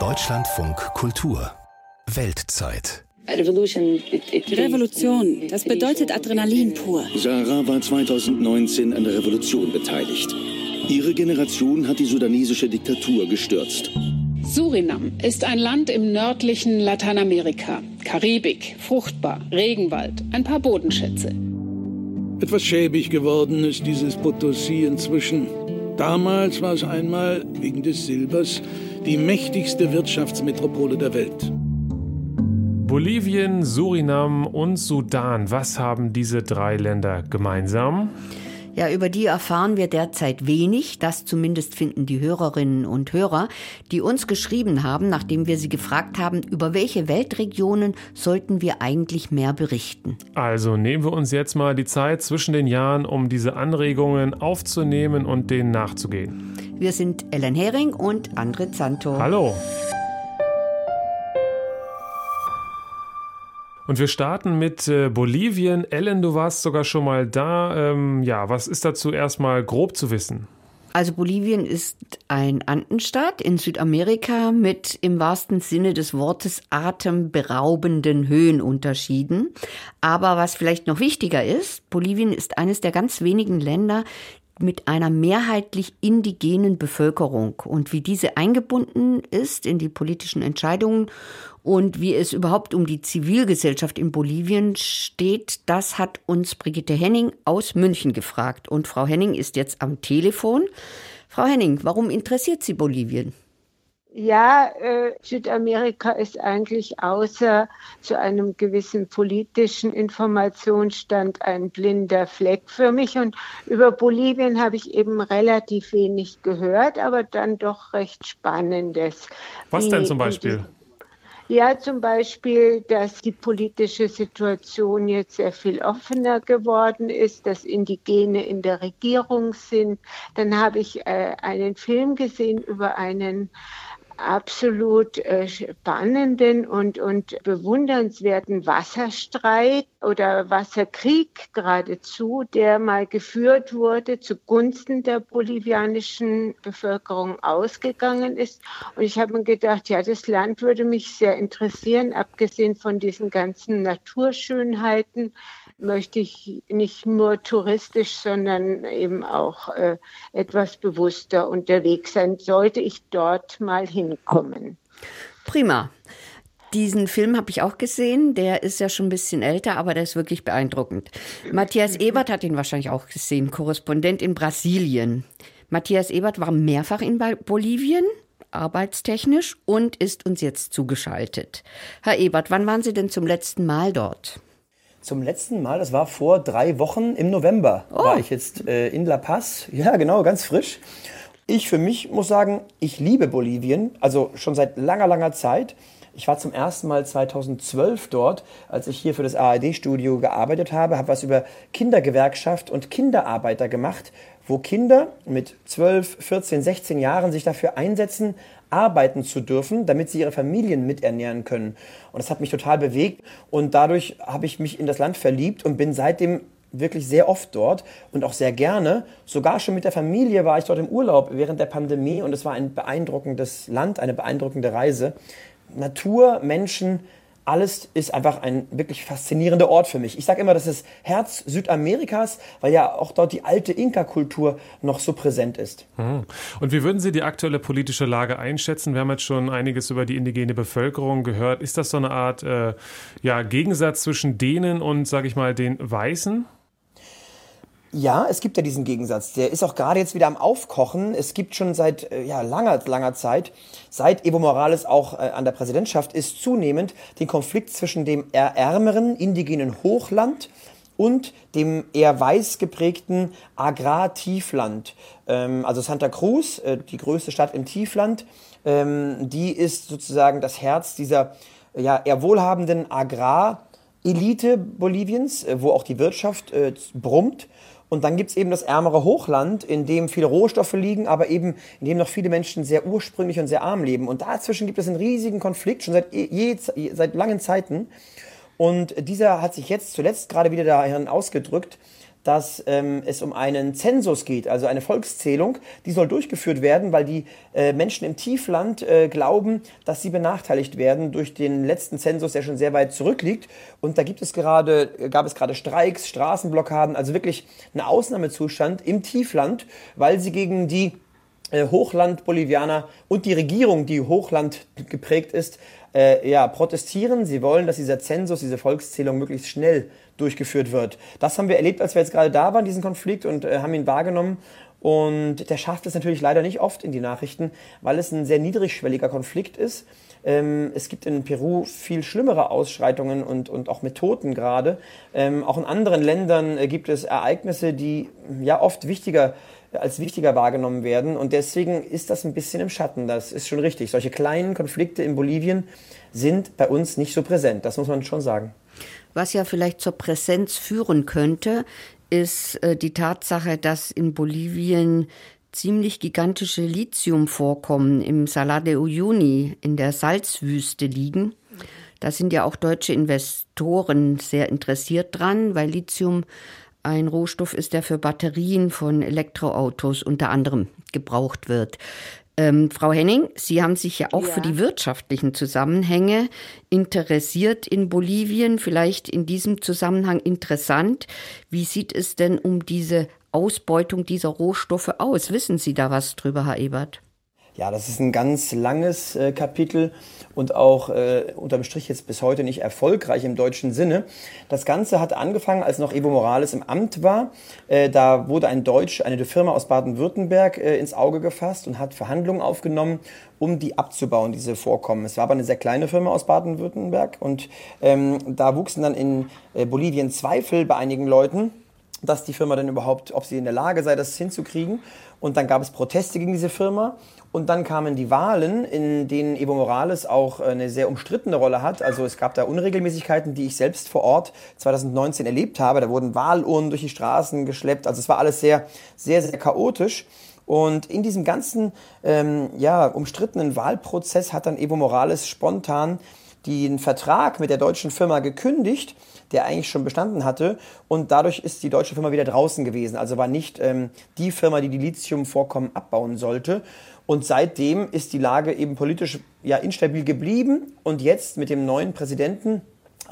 Deutschlandfunk Kultur Weltzeit Revolution, das bedeutet Adrenalin pur. Sarah war 2019 an der Revolution beteiligt. Ihre Generation hat die sudanesische Diktatur gestürzt. Surinam ist ein Land im nördlichen Lateinamerika. Karibik, fruchtbar, Regenwald, ein paar Bodenschätze. Etwas schäbig geworden ist dieses Potosi inzwischen. Damals war es einmal, wegen des Silbers, die mächtigste Wirtschaftsmetropole der Welt. Bolivien, Surinam und Sudan. Was haben diese drei Länder gemeinsam? Ja, über die erfahren wir derzeit wenig. Das zumindest finden die Hörerinnen und Hörer, die uns geschrieben haben, nachdem wir sie gefragt haben, über welche Weltregionen sollten wir eigentlich mehr berichten. Also nehmen wir uns jetzt mal die Zeit zwischen den Jahren, um diese Anregungen aufzunehmen und denen nachzugehen. Wir sind Ellen Hering und Andre Zanto. Hallo. Und wir starten mit äh, Bolivien. Ellen, du warst sogar schon mal da. Ähm, ja, was ist dazu erstmal grob zu wissen? Also Bolivien ist ein Andenstaat in Südamerika mit im wahrsten Sinne des Wortes atemberaubenden Höhenunterschieden. Aber was vielleicht noch wichtiger ist, Bolivien ist eines der ganz wenigen Länder, mit einer mehrheitlich indigenen Bevölkerung und wie diese eingebunden ist in die politischen Entscheidungen und wie es überhaupt um die Zivilgesellschaft in Bolivien steht, das hat uns Brigitte Henning aus München gefragt. Und Frau Henning ist jetzt am Telefon. Frau Henning, warum interessiert Sie Bolivien? Ja, äh, Südamerika ist eigentlich außer zu einem gewissen politischen Informationsstand ein blinder Fleck für mich. Und über Bolivien habe ich eben relativ wenig gehört, aber dann doch recht Spannendes. Was denn zum Beispiel? Ja, zum Beispiel, dass die politische Situation jetzt sehr viel offener geworden ist, dass Indigene in der Regierung sind. Dann habe ich äh, einen Film gesehen über einen absolut äh, spannenden und, und bewundernswerten Wasserstreit oder Wasserkrieg geradezu, der mal geführt wurde, zugunsten der bolivianischen Bevölkerung ausgegangen ist. Und ich habe mir gedacht, ja, das Land würde mich sehr interessieren, abgesehen von diesen ganzen Naturschönheiten möchte ich nicht nur touristisch, sondern eben auch äh, etwas bewusster unterwegs sein. Sollte ich dort mal hinkommen. Prima. Diesen Film habe ich auch gesehen. Der ist ja schon ein bisschen älter, aber der ist wirklich beeindruckend. Matthias Ebert hat ihn wahrscheinlich auch gesehen, Korrespondent in Brasilien. Matthias Ebert war mehrfach in Bolivien, arbeitstechnisch, und ist uns jetzt zugeschaltet. Herr Ebert, wann waren Sie denn zum letzten Mal dort? Zum letzten Mal, das war vor drei Wochen im November, oh. war ich jetzt äh, in La Paz. Ja, genau, ganz frisch. Ich für mich muss sagen, ich liebe Bolivien, also schon seit langer, langer Zeit. Ich war zum ersten Mal 2012 dort, als ich hier für das ARD-Studio gearbeitet habe, habe was über Kindergewerkschaft und Kinderarbeiter gemacht, wo Kinder mit 12, 14, 16 Jahren sich dafür einsetzen, arbeiten zu dürfen, damit sie ihre Familien miternähren können. Und das hat mich total bewegt und dadurch habe ich mich in das Land verliebt und bin seitdem wirklich sehr oft dort und auch sehr gerne. Sogar schon mit der Familie war ich dort im Urlaub während der Pandemie und es war ein beeindruckendes Land, eine beeindruckende Reise. Natur, Menschen, alles ist einfach ein wirklich faszinierender Ort für mich. Ich sage immer, das ist Herz Südamerikas, weil ja auch dort die alte Inka-Kultur noch so präsent ist. Mhm. Und wie würden Sie die aktuelle politische Lage einschätzen? Wir haben jetzt schon einiges über die indigene Bevölkerung gehört. Ist das so eine Art äh, ja, Gegensatz zwischen denen und, sage ich mal, den Weißen? Ja, es gibt ja diesen Gegensatz. Der ist auch gerade jetzt wieder am Aufkochen. Es gibt schon seit äh, ja, langer, langer Zeit, seit Evo Morales auch äh, an der Präsidentschaft ist, zunehmend den Konflikt zwischen dem eher ärmeren indigenen Hochland und dem eher weiß geprägten Agrartiefland. Ähm, also Santa Cruz, äh, die größte Stadt im Tiefland, ähm, die ist sozusagen das Herz dieser ja, eher wohlhabenden Agrarelite Boliviens, äh, wo auch die Wirtschaft äh, brummt. Und dann gibt es eben das ärmere Hochland, in dem viele Rohstoffe liegen, aber eben in dem noch viele Menschen sehr ursprünglich und sehr arm leben. Und dazwischen gibt es einen riesigen Konflikt, schon seit, je, seit langen Zeiten. Und dieser hat sich jetzt zuletzt gerade wieder dahin ausgedrückt, dass ähm, es um einen Zensus geht, also eine Volkszählung. Die soll durchgeführt werden, weil die äh, Menschen im Tiefland äh, glauben, dass sie benachteiligt werden durch den letzten Zensus, der schon sehr weit zurückliegt. Und da gibt es gerade, gab es gerade Streiks, Straßenblockaden, also wirklich einen Ausnahmezustand im Tiefland, weil sie gegen die Hochland-Bolivianer und die Regierung, die Hochland geprägt ist, äh, ja, protestieren. Sie wollen, dass dieser Zensus, diese Volkszählung möglichst schnell durchgeführt wird. Das haben wir erlebt, als wir jetzt gerade da waren, diesen Konflikt, und äh, haben ihn wahrgenommen. Und der schafft es natürlich leider nicht oft in die Nachrichten, weil es ein sehr niedrigschwelliger Konflikt ist. Ähm, es gibt in Peru viel schlimmere Ausschreitungen und, und auch Methoden gerade. Ähm, auch in anderen Ländern äh, gibt es Ereignisse, die ja oft wichtiger als wichtiger wahrgenommen werden. Und deswegen ist das ein bisschen im Schatten. Das ist schon richtig. Solche kleinen Konflikte in Bolivien sind bei uns nicht so präsent. Das muss man schon sagen. Was ja vielleicht zur Präsenz führen könnte, ist äh, die Tatsache, dass in Bolivien ziemlich gigantische Lithiumvorkommen im Salar de Uyuni in der Salzwüste liegen. Da sind ja auch deutsche Investoren sehr interessiert dran, weil Lithium ein Rohstoff ist, der für Batterien von Elektroautos unter anderem gebraucht wird. Ähm, Frau Henning, Sie haben sich ja auch ja. für die wirtschaftlichen Zusammenhänge interessiert in Bolivien. Vielleicht in diesem Zusammenhang interessant. Wie sieht es denn um diese Ausbeutung dieser Rohstoffe aus? Wissen Sie da was drüber, Herr Ebert? Ja, das ist ein ganz langes äh, Kapitel und auch äh, unterm Strich jetzt bis heute nicht erfolgreich im deutschen Sinne. Das Ganze hat angefangen, als noch Evo Morales im Amt war. Äh, da wurde ein Deutsch, eine Firma aus Baden-Württemberg äh, ins Auge gefasst und hat Verhandlungen aufgenommen, um die abzubauen, diese Vorkommen. Es war aber eine sehr kleine Firma aus Baden-Württemberg und ähm, da wuchsen dann in äh, Bolivien Zweifel bei einigen Leuten dass die Firma dann überhaupt, ob sie in der Lage sei, das hinzukriegen. Und dann gab es Proteste gegen diese Firma. Und dann kamen die Wahlen, in denen Evo Morales auch eine sehr umstrittene Rolle hat. Also es gab da Unregelmäßigkeiten, die ich selbst vor Ort 2019 erlebt habe. Da wurden Wahlurnen durch die Straßen geschleppt. Also es war alles sehr, sehr, sehr chaotisch. Und in diesem ganzen ähm, ja, umstrittenen Wahlprozess hat dann Evo Morales spontan den Vertrag mit der deutschen Firma gekündigt, der eigentlich schon bestanden hatte. Und dadurch ist die deutsche Firma wieder draußen gewesen. Also war nicht ähm, die Firma, die die Lithiumvorkommen abbauen sollte. Und seitdem ist die Lage eben politisch ja instabil geblieben. Und jetzt mit dem neuen Präsidenten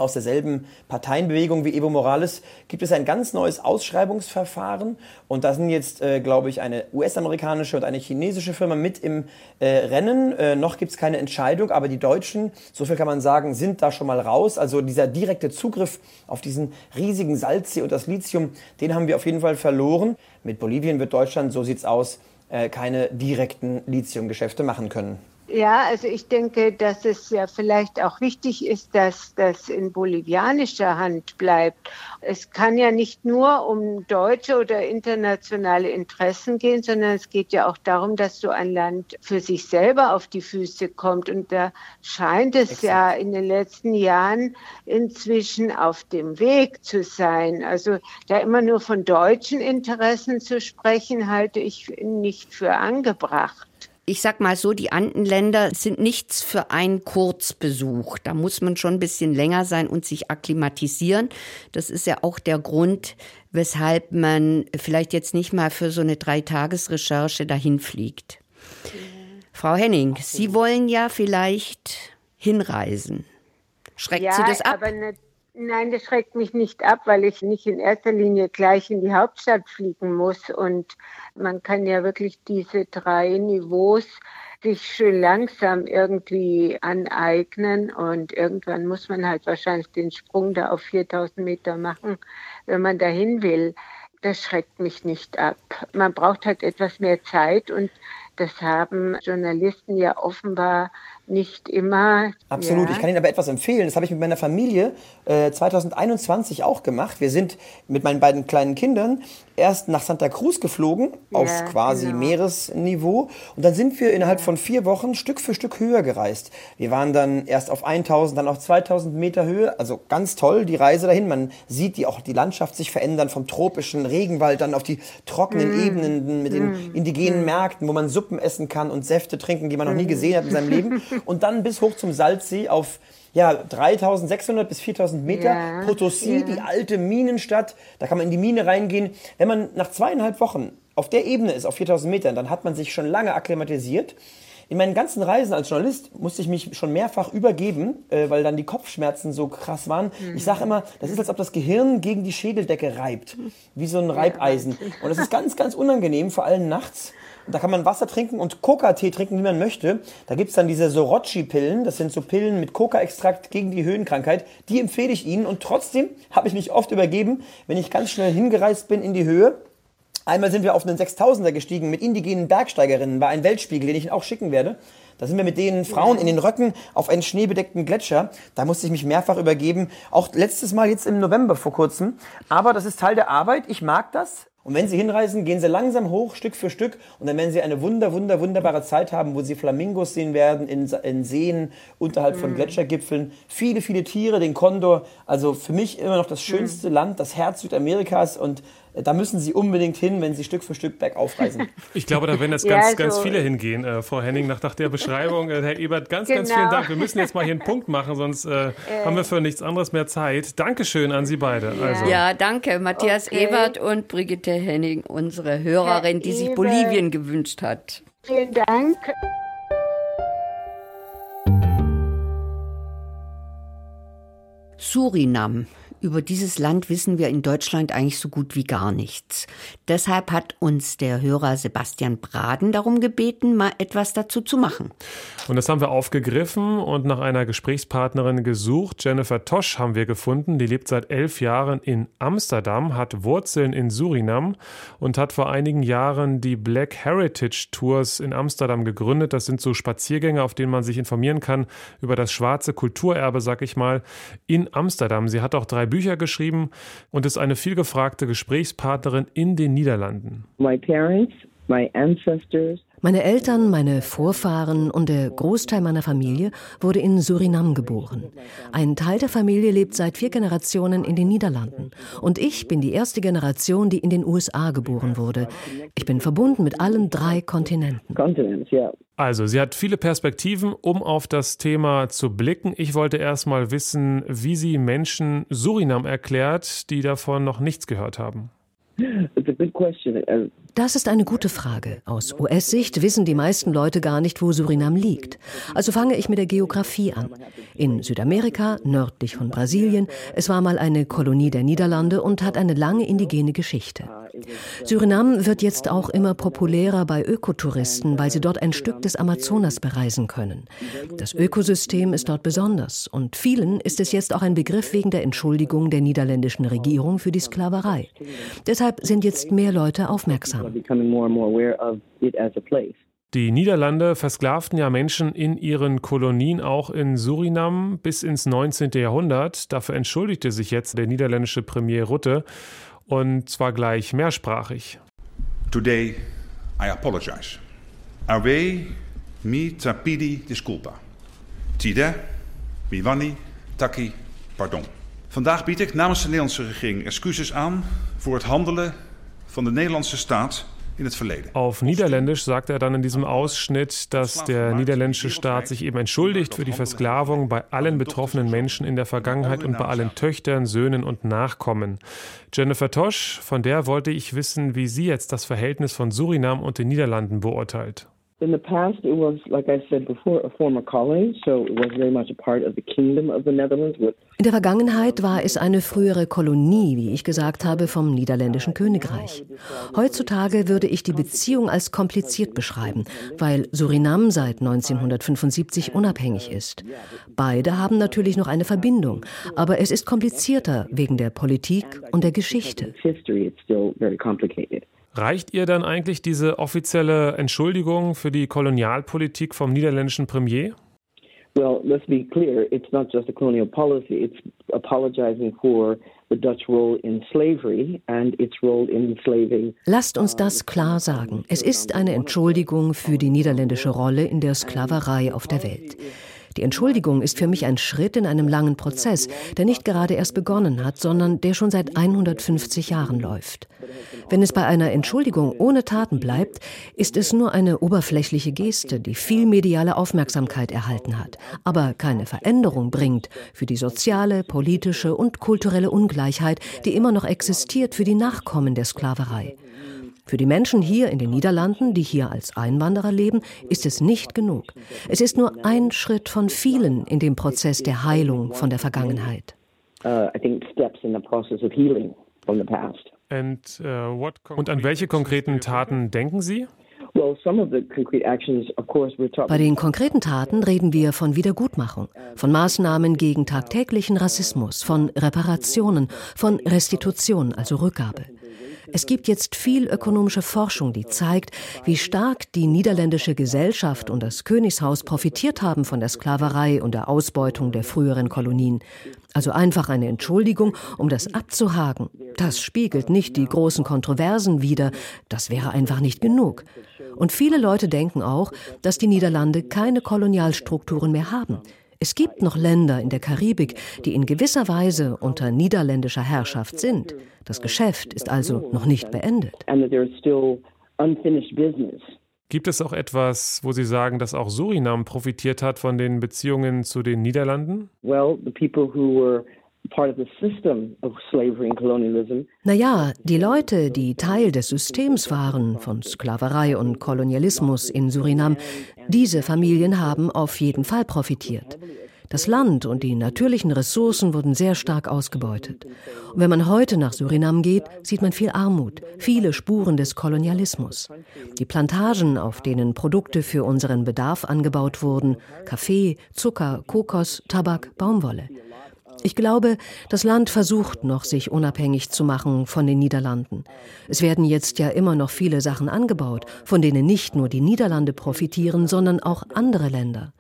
aus derselben Parteienbewegung wie Evo Morales gibt es ein ganz neues Ausschreibungsverfahren und da sind jetzt, äh, glaube ich, eine US-amerikanische und eine chinesische Firma mit im äh, Rennen. Äh, noch gibt es keine Entscheidung, aber die Deutschen, so viel kann man sagen, sind da schon mal raus. Also dieser direkte Zugriff auf diesen riesigen Salzsee und das Lithium, den haben wir auf jeden Fall verloren. Mit Bolivien wird Deutschland, so sieht's aus, äh, keine direkten Lithiumgeschäfte machen können. Ja, also ich denke, dass es ja vielleicht auch wichtig ist, dass das in bolivianischer Hand bleibt. Es kann ja nicht nur um deutsche oder internationale Interessen gehen, sondern es geht ja auch darum, dass so ein Land für sich selber auf die Füße kommt. Und da scheint es Exakt. ja in den letzten Jahren inzwischen auf dem Weg zu sein. Also da immer nur von deutschen Interessen zu sprechen, halte ich nicht für angebracht ich sag mal so, die Andenländer sind nichts für einen Kurzbesuch. Da muss man schon ein bisschen länger sein und sich akklimatisieren. Das ist ja auch der Grund, weshalb man vielleicht jetzt nicht mal für so eine Dreitagesrecherche dahin fliegt. Frau Henning, Sie wollen ja vielleicht hinreisen. Schreckt ja, Sie das ab? Aber ne, nein, das schreckt mich nicht ab, weil ich nicht in erster Linie gleich in die Hauptstadt fliegen muss und man kann ja wirklich diese drei Niveaus sich schön langsam irgendwie aneignen und irgendwann muss man halt wahrscheinlich den Sprung da auf 4000 Meter machen, wenn man dahin will. Das schreckt mich nicht ab. Man braucht halt etwas mehr Zeit und das haben Journalisten ja offenbar nicht immer. Absolut, ja. ich kann Ihnen aber etwas empfehlen. Das habe ich mit meiner Familie äh, 2021 auch gemacht. Wir sind mit meinen beiden kleinen Kindern erst nach Santa Cruz geflogen, ja, auf quasi genau. Meeresniveau. Und dann sind wir innerhalb ja. von vier Wochen Stück für Stück höher gereist. Wir waren dann erst auf 1000, dann auf 2000 Meter Höhe. Also ganz toll, die Reise dahin. Man sieht die, auch die Landschaft sich verändern vom tropischen Regenwald dann auf die trockenen mm. Ebenen mit den mm. indigenen mm. Märkten, wo man Suppen essen kann und Säfte trinken, die man noch nie gesehen hat in seinem Leben. und dann bis hoch zum Salzsee auf ja, 3600 bis 4000 Meter. Ja, Potosí, ja. die alte Minenstadt, da kann man in die Mine reingehen. Wenn man nach zweieinhalb Wochen auf der Ebene ist, auf 4000 Metern, dann hat man sich schon lange akklimatisiert. In meinen ganzen Reisen als Journalist musste ich mich schon mehrfach übergeben, äh, weil dann die Kopfschmerzen so krass waren. Ich sage immer, das ist, als ob das Gehirn gegen die Schädeldecke reibt, wie so ein Reibeisen. Und das ist ganz, ganz unangenehm, vor allem nachts. Da kann man Wasser trinken und Coca-Tee trinken, wie man möchte. Da gibt's dann diese Sorochi-Pillen. Das sind so Pillen mit Coca-Extrakt gegen die Höhenkrankheit. Die empfehle ich Ihnen. Und trotzdem habe ich mich oft übergeben, wenn ich ganz schnell hingereist bin in die Höhe. Einmal sind wir auf einen 6000er gestiegen mit indigenen Bergsteigerinnen bei einem Weltspiegel, den ich Ihnen auch schicken werde. Da sind wir mit den Frauen in den Röcken auf einen schneebedeckten Gletscher. Da musste ich mich mehrfach übergeben. Auch letztes Mal jetzt im November vor kurzem. Aber das ist Teil der Arbeit. Ich mag das. Und wenn Sie hinreisen, gehen Sie langsam hoch, Stück für Stück. Und dann werden Sie eine wunder, wunder, wunderbare Zeit haben, wo Sie Flamingos sehen werden in, in Seen unterhalb von Gletschergipfeln. Viele, viele Tiere, den Kondor. Also für mich immer noch das schönste Land, das Herz Südamerikas. Und da müssen Sie unbedingt hin, wenn Sie Stück für Stück bergauf reisen. Ich glaube, da werden jetzt Ja, ganz, also- ganz viele hingehen, äh, Frau Henning, nach, nach der Beschreibung. Äh, Herr Ebert, ganz, ganz Genau. vielen Dank. Wir müssen jetzt mal hier einen Punkt machen, sonst äh, haben wir für nichts anderes mehr Zeit. Dankeschön an Sie beide. Also. Ja, danke, Matthias Okay. Ebert und Brigitte Henning, unsere Hörerin, die sich Ebert. Bolivien gewünscht hat. Vielen Dank. Surinam. Über dieses Land wissen wir in Deutschland eigentlich so gut wie gar nichts. Deshalb hat uns der Hörer Sebastian Braden darum gebeten, mal etwas dazu zu machen. Und das haben wir aufgegriffen und nach einer Gesprächspartnerin gesucht. Jennifer Tosch haben wir gefunden. Die lebt seit elf Jahren in Amsterdam, hat Wurzeln in Surinam und hat vor einigen Jahren die Black Heritage Tours in Amsterdam gegründet. Das sind so Spaziergänge, auf denen man sich informieren kann über das schwarze Kulturerbe, sag ich mal, in Amsterdam. Sie hat auch drei Bücher geschrieben und ist eine vielgefragte Gesprächspartnerin in den Niederlanden. my parents, my ancestors, Meine Eltern, meine Vorfahren und der Großteil meiner Familie wurde in Surinam geboren. Ein Teil der Familie lebt seit vier Generationen in den Niederlanden. Und ich bin die erste Generation, die in den USA geboren wurde. Ich bin verbunden mit allen drei Kontinenten. Also, sie hat viele Perspektiven, um auf das Thema zu blicken. Ich wollte erst mal wissen, wie sie Menschen Surinam erklärt, die davon noch nichts gehört haben. It's a good question. Das ist eine gute Frage. Aus US-Sicht wissen die meisten Leute gar nicht, wo Surinam liegt. Also fange ich mit der Geografie an. In Südamerika, nördlich von Brasilien, es war mal eine Kolonie der Niederlande und hat eine lange indigene Geschichte. Surinam wird jetzt auch immer populärer bei Ökotouristen, weil sie dort ein Stück des Amazonas bereisen können. Das Ökosystem ist dort besonders und vielen ist es jetzt auch ein Begriff wegen der Entschuldigung der niederländischen Regierung für die Sklaverei. Deshalb sind jetzt mehr Leute aufmerksam. Becoming more and more aware of it as a place. Die Niederlande versklavten ja Menschen in ihren Kolonien, auch in Surinam, bis ins 19. Jahrhundert. Dafür entschuldigte sich jetzt der niederländische Premier Rutte und zwar gleich mehrsprachig. Today, I apologize. Awe mi tapidi disculpa. Tide, miwani, taki, pardon. Vandaag bied ik namens de Nederlandse regering excuses aan voor het handelen van de Nederlandse staat. Auf Niederländisch sagt er dann in diesem Ausschnitt, dass der niederländische Staat sich eben entschuldigt für die Versklavung bei allen betroffenen Menschen in der Vergangenheit und bei allen Töchtern, Söhnen und Nachkommen. Jennifer Tosch, von der wollte ich wissen, wie sie jetzt das Verhältnis von Surinam und den Niederlanden beurteilt. In the past, it was, like I said before, a former colony, so it was very much a part of the Kingdom of the Netherlands. In der Vergangenheit war es eine frühere Kolonie, wie ich gesagt habe, vom niederländischen Königreich. Heutzutage würde ich die Beziehung als kompliziert beschreiben, weil Surinam seit 1975 unabhängig ist. Beide haben natürlich noch eine Verbindung, aber es ist komplizierter wegen der Politik und der Geschichte. Reicht ihr dann eigentlich diese offizielle Entschuldigung für die Kolonialpolitik vom niederländischen Premier? Well, let's be clear, it's not just a colonial policy, it's apologizing for the Dutch role in slavery and its role in enslaving. Lasst uns das klar sagen. Es ist eine Entschuldigung für die niederländische Rolle in der Sklaverei auf der Welt. Die Entschuldigung ist für mich ein Schritt in einem langen Prozess, der nicht gerade erst begonnen hat, sondern der schon seit 150 Jahren läuft. Wenn es bei einer Entschuldigung ohne Taten bleibt, ist es nur eine oberflächliche Geste, die viel mediale Aufmerksamkeit erhalten hat, aber keine Veränderung bringt für die soziale, politische und kulturelle Ungleichheit, die immer noch existiert für die Nachkommen der Sklaverei. Für die Menschen hier in den Niederlanden, die hier als Einwanderer leben, ist es nicht genug. Es ist nur ein Schritt von vielen in dem Prozess der Heilung von der Vergangenheit. Uh, uh, Und an welche konkreten Taten denken Sie? Bei den konkreten Taten reden wir von Wiedergutmachung, von Maßnahmen gegen tagtäglichen Rassismus, von Reparationen, von Restitution, also Rückgabe. Es gibt jetzt viel ökonomische Forschung, die zeigt, wie stark die niederländische Gesellschaft und das Königshaus profitiert haben von der Sklaverei und der Ausbeutung der früheren Kolonien. Also einfach eine Entschuldigung, um das abzuhaken. Das spiegelt nicht die großen Kontroversen wider. Das wäre einfach nicht genug. Und viele Leute denken auch, dass die Niederlande keine Kolonialstrukturen mehr haben. Es gibt noch Länder in der Karibik, die in gewisser Weise unter niederländischer Herrschaft sind. Das Geschäft ist also noch nicht beendet. Gibt es auch etwas, wo Sie sagen, dass auch Surinam profitiert hat von den Beziehungen zu den Niederlanden? Well, the people who were naja, die Leute, die Teil des Systems waren von Sklaverei und Kolonialismus in Surinam, diese Familien haben auf jeden Fall profitiert. Das Land und die natürlichen Ressourcen wurden sehr stark ausgebeutet. Und wenn man heute nach Surinam geht, sieht man viel Armut, viele Spuren des Kolonialismus. Die Plantagen, auf denen Produkte für unseren Bedarf angebaut wurden, Kaffee, Zucker, Kokos, Tabak, Baumwolle. Ich glaube, das Land versucht noch, sich unabhängig zu machen von den Niederlanden. Es werden jetzt ja immer noch viele Sachen angebaut, von denen nicht nur die Niederlande profitieren, sondern auch andere Länder.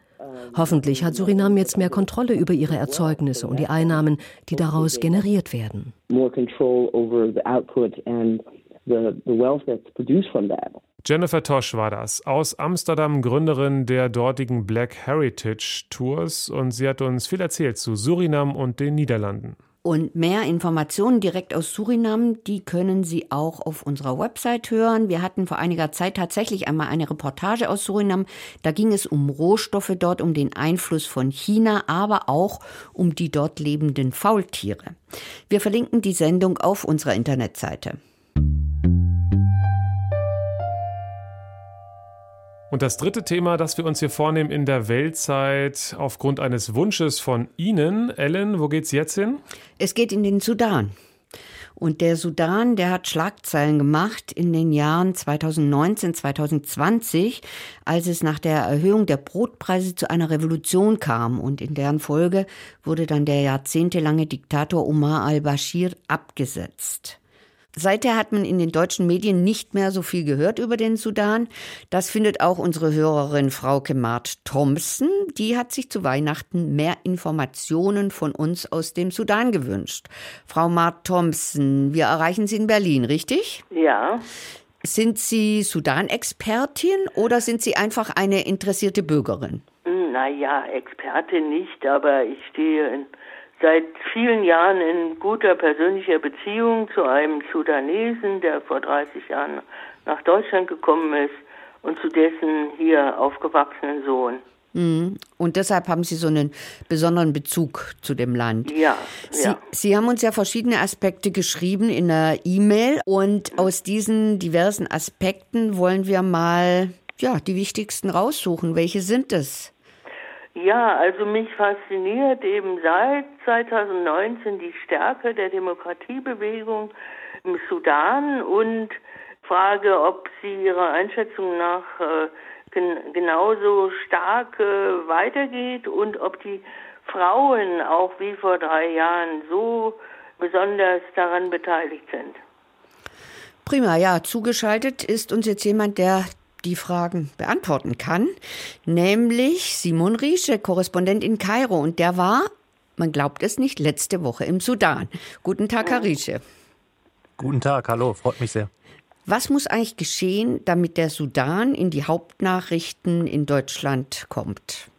Hoffentlich hat Surinam jetzt mehr Kontrolle über ihre Erzeugnisse und die Einnahmen, die daraus generiert werden. More control over the output and the, the wealth that's produced from that. Jennifer Tosh war das, aus Amsterdam, Gründerin der dortigen Black Heritage Tours und sie hat uns viel erzählt zu Surinam und den Niederlanden. Und mehr Informationen direkt aus Surinam, die können Sie auch auf unserer Website hören. Wir hatten vor einiger Zeit tatsächlich einmal eine Reportage aus Surinam. Da ging es um Rohstoffe dort, um den Einfluss von China, aber auch um die dort lebenden Faultiere. Wir verlinken die Sendung auf unserer Internetseite. Und das dritte Thema, das wir uns hier vornehmen in der Weltzeit aufgrund eines Wunsches von Ihnen, Ellen, wo geht's jetzt hin? Es geht in den Sudan. Und der Sudan, der hat Schlagzeilen gemacht in den Jahren 2019, 2020, als es nach der Erhöhung der Brotpreise zu einer Revolution kam. Und in deren Folge wurde dann der jahrzehntelange Diktator Omar al-Bashir abgesetzt. Seither hat man in den deutschen Medien nicht mehr so viel gehört über den Sudan. Das findet auch unsere Hörerin Frauke Mart Thompson. Die hat sich zu Weihnachten mehr Informationen von uns aus dem Sudan gewünscht. Frau Mart Thompson, wir erreichen Sie in Berlin, richtig? Ja. Sind Sie Sudan-Expertin oder sind Sie einfach eine interessierte Bürgerin? Naja, Expertin nicht, aber ich stehe in seit vielen Jahren in guter persönlicher Beziehung zu einem Sudanesen, der vor 30 Jahren nach Deutschland gekommen ist und zu dessen hier aufgewachsenen Sohn. Mhm. Und deshalb haben Sie so einen besonderen Bezug zu dem Land. Ja, Sie, ja. Sie haben uns ja verschiedene Aspekte geschrieben in der E-Mail und aus diesen diversen Aspekten wollen wir mal ja, die wichtigsten raussuchen. Welche sind es? Ja, also mich fasziniert eben seit 2019 die Stärke der Demokratiebewegung im Sudan und frage, ob sie ihrer Einschätzung nach äh, gen genauso stark äh, weitergeht und ob die Frauen auch wie vor drei Jahren so besonders daran beteiligt sind. Prima, ja, zugeschaltet ist uns jetzt jemand, der die Fragen beantworten kann, nämlich Simon Riesche, Korrespondent in Kairo. Und der war, man glaubt es nicht, letzte Woche im Sudan. Guten Tag, Herr Riesche. Guten Tag, hallo, freut mich sehr. Was muss eigentlich geschehen, damit der Sudan in die Hauptnachrichten in Deutschland kommt?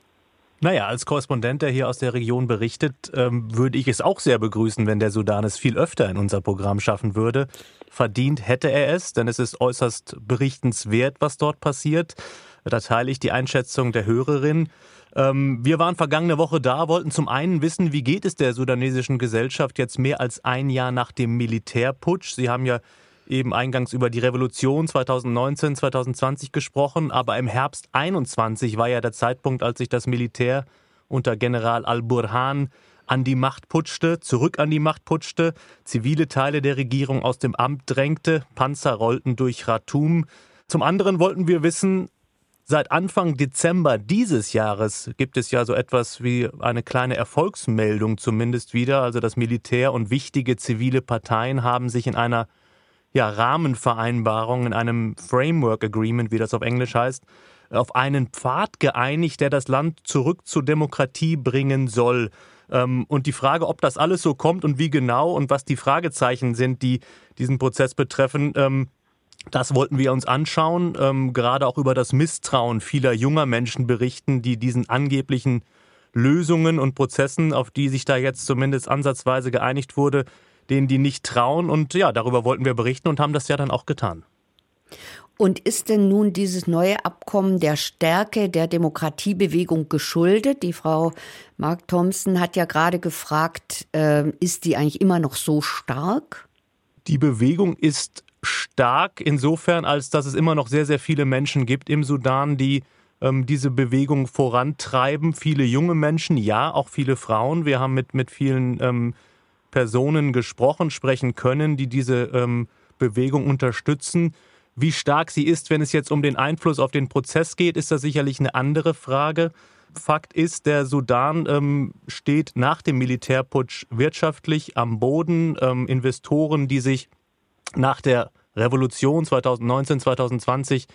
Naja, als Korrespondent, der hier aus der Region berichtet, ähm, würde ich es auch sehr begrüßen, wenn der Sudan es viel öfter in unser Programm schaffen würde. Verdient hätte er es, denn es ist äußerst berichtenswert, was dort passiert. Da teile ich die Einschätzung der Hörerin. Ähm, wir waren vergangene Woche da, wollten zum einen wissen, wie geht es der sudanesischen Gesellschaft jetzt mehr als ein Jahr nach dem Militärputsch. Sie haben ja eben eingangs über die Revolution 2019, 2020 gesprochen, aber im Herbst 21 war ja der Zeitpunkt, als sich das Militär unter General al-Burhan an die Macht putschte, zurück an die Macht putschte, zivile Teile der Regierung aus dem Amt drängte, Panzer rollten durch Khartoum. Zum anderen wollten wir wissen, seit Anfang Dezember dieses Jahres gibt es ja so etwas wie eine kleine Erfolgsmeldung zumindest wieder. Also das Militär und wichtige zivile Parteien haben sich in einer ja, Rahmenvereinbarung, in einem Framework Agreement, wie das auf Englisch heißt, auf einen Pfad geeinigt, der das Land zurück zur Demokratie bringen soll. Ähm, und die Frage, ob das alles so kommt und wie genau und was die Fragezeichen sind, die diesen Prozess betreffen, ähm, das wollten wir uns anschauen, ähm, gerade auch über das Misstrauen vieler junger Menschen berichten, die diesen angeblichen Lösungen und Prozessen, auf die sich da jetzt zumindest ansatzweise geeinigt wurde, denen die nicht trauen. Und ja, darüber wollten wir berichten und haben das ja dann auch getan. Und ist denn nun dieses neue Abkommen der Stärke der Demokratiebewegung geschuldet? Die Frau Mark Thompson hat ja gerade gefragt, äh, ist die eigentlich immer noch so stark? Die Bewegung ist stark insofern, als dass es immer noch sehr, sehr viele Menschen gibt im Sudan, die ähm, diese Bewegung vorantreiben. Viele junge Menschen, ja, auch viele Frauen. Wir haben mit, mit vielen ähm, Personen gesprochen, sprechen können, die diese ähm, Bewegung unterstützen. Wie stark sie ist, wenn es jetzt um den Einfluss auf den Prozess geht, ist das sicherlich eine andere Frage. Fakt ist, der Sudan ähm, steht nach dem Militärputsch wirtschaftlich am Boden. Ähm, Investoren, die sich nach der Revolution 2019, 2020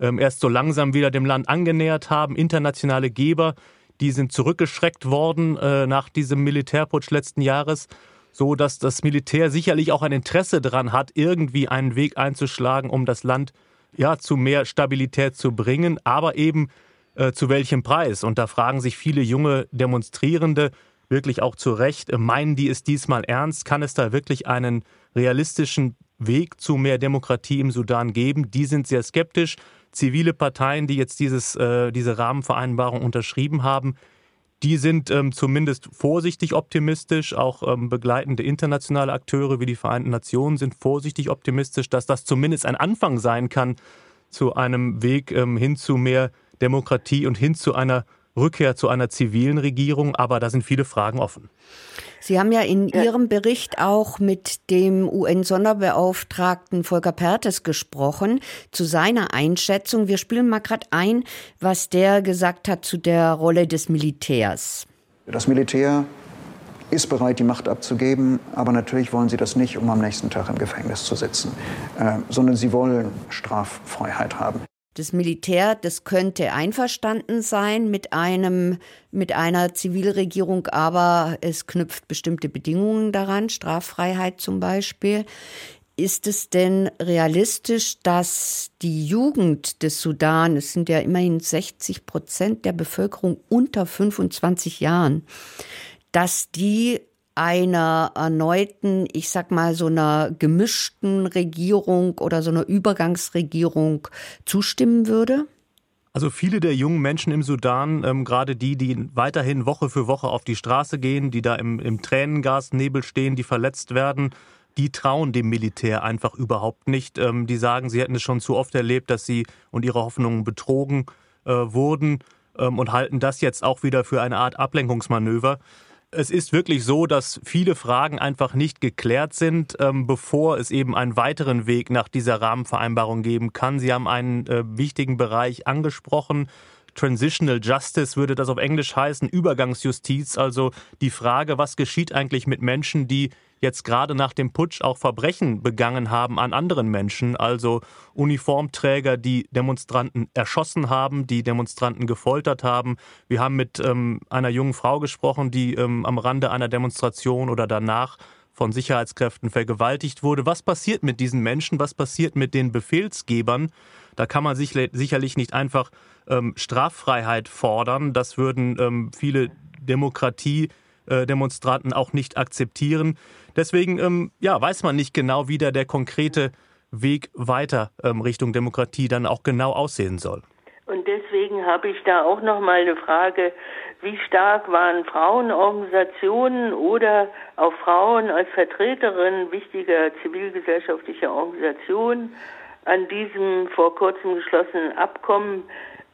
ähm, erst so langsam wieder dem Land angenähert haben, internationale Geber, die sind zurückgeschreckt worden äh, nach diesem Militärputsch letzten Jahres so dass das Militär sicherlich auch ein Interesse daran hat, irgendwie einen Weg einzuschlagen, um das Land ja zu mehr Stabilität zu bringen, aber eben äh, zu welchem Preis? Und da fragen sich viele junge Demonstrierende wirklich auch zu Recht, äh, meinen die es diesmal ernst? Kann es da wirklich einen realistischen Weg zu mehr Demokratie im Sudan geben? Die sind sehr skeptisch. Zivile Parteien, die jetzt dieses, äh, diese Rahmenvereinbarung unterschrieben haben, die sind ähm, zumindest vorsichtig optimistisch. Auch ähm, begleitende internationale Akteure wie die Vereinten Nationen sind vorsichtig optimistisch, dass das zumindest ein Anfang sein kann zu einem Weg ähm, hin zu mehr Demokratie und hin zu einer Rückkehr zu einer zivilen Regierung. Aber da sind viele Fragen offen. Sie haben ja in Ihrem Bericht auch mit dem UN-Sonderbeauftragten Volker Pertes gesprochen zu seiner Einschätzung. Wir spielen mal gerade ein, was der gesagt hat zu der Rolle des Militärs. Das Militär ist bereit, die Macht abzugeben, aber natürlich wollen sie das nicht, um am nächsten Tag im Gefängnis zu sitzen, äh, sondern sie wollen Straffreiheit haben. Das Militär, das könnte einverstanden sein mit einem, mit einer Zivilregierung, aber es knüpft bestimmte Bedingungen daran, Straffreiheit zum Beispiel. Ist es denn realistisch, dass die Jugend des Sudan, es sind ja immerhin 60 Prozent der Bevölkerung unter 25 Jahren, dass die einer erneuten, ich sag mal, so einer gemischten Regierung oder so einer Übergangsregierung zustimmen würde? Also viele der jungen Menschen im Sudan, ähm, gerade die, die weiterhin Woche für Woche auf die Straße gehen, die da im, im Tränengasnebel stehen, die verletzt werden, die trauen dem Militär einfach überhaupt nicht. Ähm, die sagen, sie hätten es schon zu oft erlebt, dass sie und ihre Hoffnungen betrogen äh, wurden ähm, und halten das jetzt auch wieder für eine Art Ablenkungsmanöver. Es ist wirklich so, dass viele Fragen einfach nicht geklärt sind, ähm, bevor es eben einen weiteren Weg nach dieser Rahmenvereinbarung geben kann. Sie haben einen äh, wichtigen Bereich angesprochen. Transitional Justice würde das auf Englisch heißen, Übergangsjustiz, also die Frage, was geschieht eigentlich mit Menschen, die jetzt gerade nach dem Putsch auch Verbrechen begangen haben an anderen Menschen, also Uniformträger, die Demonstranten erschossen haben, die Demonstranten gefoltert haben. Wir haben mit ähm, einer jungen Frau gesprochen, die ähm, am Rande einer Demonstration oder danach von Sicherheitskräften vergewaltigt wurde. Was passiert mit diesen Menschen? Was passiert mit den Befehlsgebern? Da kann man sich, sicherlich nicht einfach ähm, Straffreiheit fordern. Das würden ähm, viele Demokratiedemonstranten auch nicht akzeptieren. Deswegen ähm, ja, weiß man nicht genau, wie da der konkrete Weg weiter ähm, Richtung Demokratie dann auch genau aussehen soll. Und deswegen habe ich da auch noch mal eine Frage wie stark waren Frauenorganisationen oder auch Frauen als Vertreterinnen wichtiger zivilgesellschaftlicher Organisationen an diesem vor kurzem geschlossenen Abkommen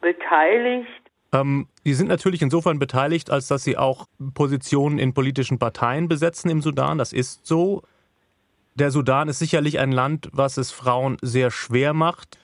beteiligt? Ähm, die sind natürlich insofern beteiligt, als dass sie auch Positionen in politischen Parteien besetzen im Sudan. Das ist so. Der Sudan ist sicherlich ein Land, was es Frauen sehr schwer macht.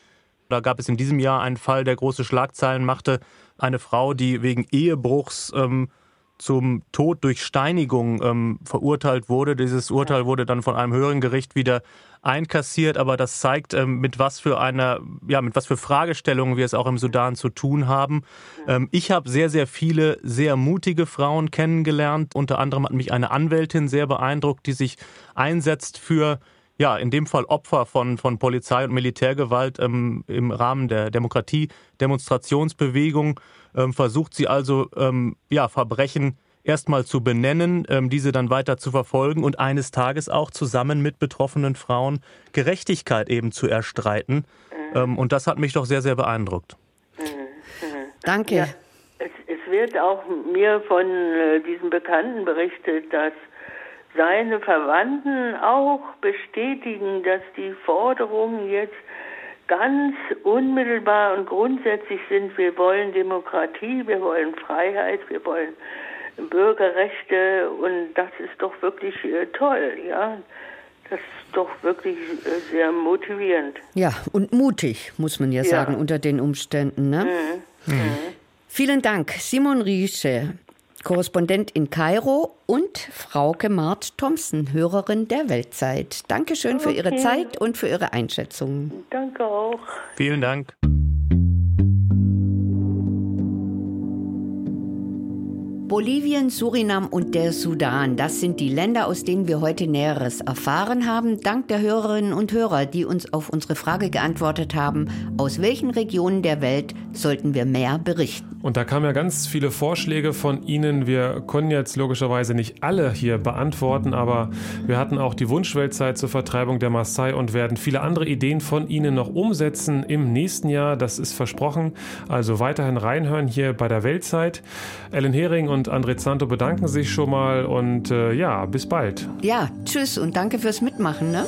Da gab es in diesem Jahr einen Fall, der große Schlagzeilen machte, eine Frau, die wegen Ehebruchs ähm, zum Tod durch Steinigung ähm, verurteilt wurde. Dieses Urteil wurde dann von einem höheren Gericht wieder einkassiert, aber das zeigt, ähm, mit was für einer, ja, mit was für Fragestellungen wir es auch im Sudan zu tun haben. Ähm, ich habe sehr, sehr viele sehr mutige Frauen kennengelernt. Unter anderem hat mich eine Anwältin sehr beeindruckt, die sich einsetzt für ja, in dem Fall Opfer von, von Polizei und Militärgewalt ähm, im Rahmen der Demokratie-Demonstrationsbewegung. Ähm, versucht sie also, ähm, ja, Verbrechen erstmal zu benennen, ähm, diese dann weiter zu verfolgen und eines Tages auch zusammen mit betroffenen Frauen Gerechtigkeit eben zu erstreiten. Mhm. und das hat mich doch sehr, sehr beeindruckt. Mhm. Mhm. Danke. Ja, es, es, wird auch mir von äh, diesem Bekannten berichtet, dass seine Verwandten auch bestätigen, dass die Forderungen jetzt ganz unmittelbar und grundsätzlich sind. Wir wollen Demokratie, wir wollen Freiheit, wir wollen Bürgerrechte und das ist doch wirklich äh, toll, ja. Das ist doch wirklich äh, sehr motivierend. Ja, und mutig, muss man ja, ja. sagen, unter den Umständen. Ne? Mhm. Mhm. Vielen Dank, Simon Riesche, Korrespondent in Kairo und Frauke Mart Thompson, Hörerin der Weltzeit. Dankeschön okay. für Ihre Zeit und für Ihre Einschätzung. Danke auch. Vielen Dank. Bolivien, Surinam und der Sudan, das sind die Länder, aus denen wir heute Näheres erfahren haben, dank der Hörerinnen und Hörer, die uns auf unsere Frage geantwortet haben, aus welchen Regionen der Welt sollten wir mehr berichten. Und da kamen ja ganz viele Vorschläge von Ihnen. Wir können jetzt logischerweise nicht alle hier beantworten, aber wir hatten auch die Wunschweltzeit zur Vertreibung der Maasai und werden viele andere Ideen von Ihnen noch umsetzen im nächsten Jahr. Das ist versprochen. Also weiterhin reinhören hier bei der Weltzeit. Ellen Hering und André Zanto bedanken sich schon mal und äh, ja, bis bald. Ja, tschüss und danke fürs Mitmachen. Ne?